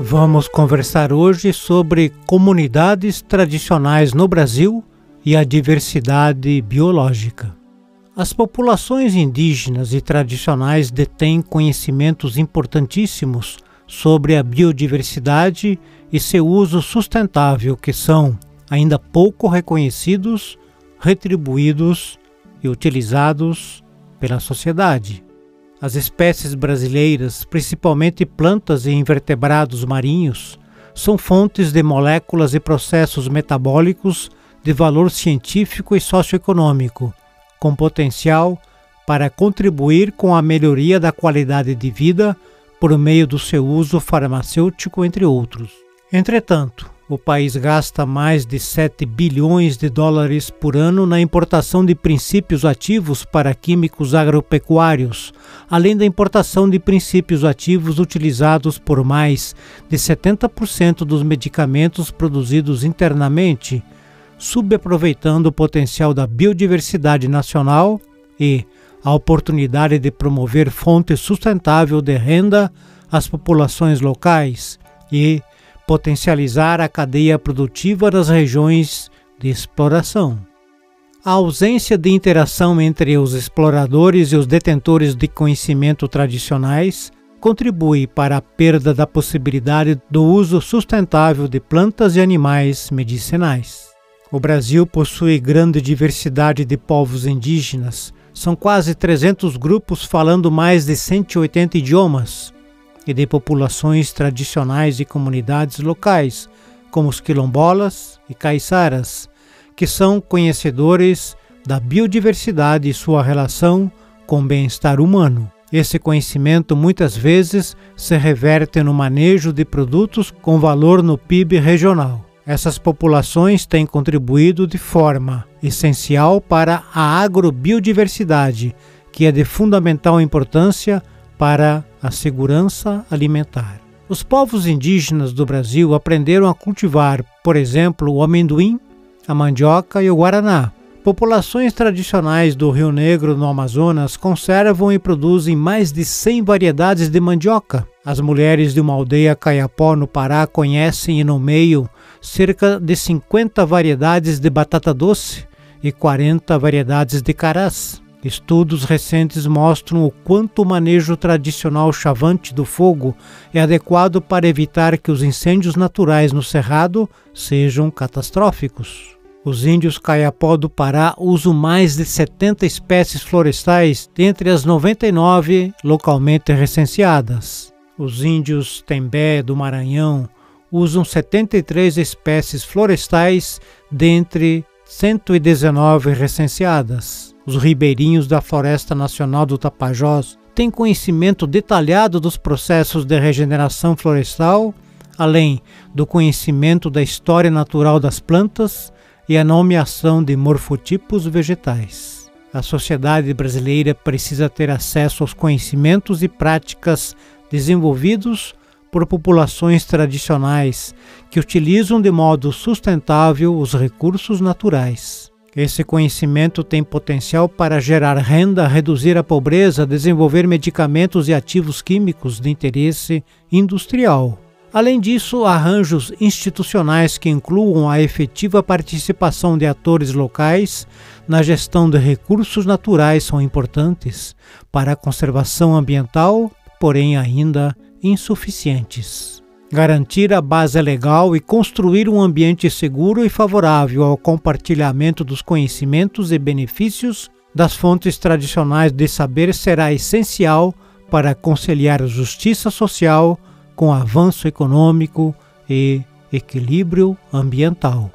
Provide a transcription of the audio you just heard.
Vamos conversar hoje sobre comunidades tradicionais no Brasil e a diversidade biológica. As populações indígenas e tradicionais detêm conhecimentos importantíssimos sobre a biodiversidade e seu uso sustentável, que são ainda pouco reconhecidos, retribuídos e utilizados pela sociedade. As espécies brasileiras, principalmente plantas e invertebrados marinhos, são fontes de moléculas e processos metabólicos de valor científico e socioeconômico, com potencial para contribuir com a melhoria da qualidade de vida por meio do seu uso farmacêutico, entre outros. Entretanto, o país gasta mais de 7 bilhões de dólares por ano na importação de princípios ativos para químicos agropecuários, além da importação de princípios ativos utilizados por mais de 70% dos medicamentos produzidos internamente, subaproveitando o potencial da biodiversidade nacional e a oportunidade de promover fonte sustentável de renda às populações locais e potencializar a cadeia produtiva das regiões de exploração. A ausência de interação entre os exploradores e os detentores de conhecimento tradicionais contribui para a perda da possibilidade do uso sustentável de plantas e animais medicinais. O Brasil possui grande diversidade de povos indígenas. São quase 300 grupos falando mais de 180 idiomas, e de populações tradicionais e comunidades locais, como os quilombolas e caiçaras, que são conhecedores da biodiversidade e sua relação com o bem-estar humano. Esse conhecimento muitas vezes se reverte no manejo de produtos com valor no PIB regional. Essas populações têm contribuído de forma essencial para a agrobiodiversidade, que é de fundamental importância para a segurança alimentar. Os povos indígenas do Brasil aprenderam a cultivar, por exemplo, o amendoim, a mandioca e o guaraná. Populações tradicionais do Rio Negro, no Amazonas, conservam e produzem mais de 100 variedades de mandioca. As mulheres de uma aldeia caiapó, no Pará, conhecem e nomeiam cerca de 50 variedades de batata doce e 40 variedades de carás. Estudos recentes mostram o quanto o manejo tradicional chavante do fogo é adequado para evitar que os incêndios naturais no cerrado sejam catastróficos. Os índios Caiapó do Pará usam mais de 70 espécies florestais dentre as 99 localmente recenseadas. Os índios Tembé do Maranhão usam 73 espécies florestais dentre 119 recenseadas. Os ribeirinhos da Floresta Nacional do Tapajós têm conhecimento detalhado dos processos de regeneração florestal, além do conhecimento da história natural das plantas e a nomeação de morfotipos vegetais. A sociedade brasileira precisa ter acesso aos conhecimentos e práticas desenvolvidos por populações tradicionais que utilizam de modo sustentável os recursos naturais. Esse conhecimento tem potencial para gerar renda, reduzir a pobreza, desenvolver medicamentos e ativos químicos de interesse industrial. Além disso, arranjos institucionais que incluam a efetiva participação de atores locais na gestão de recursos naturais são importantes para a conservação ambiental, porém ainda insuficientes garantir a base legal e construir um ambiente seguro e favorável ao compartilhamento dos conhecimentos e benefícios das fontes tradicionais de saber será essencial para conciliar justiça social com avanço econômico e equilíbrio ambiental.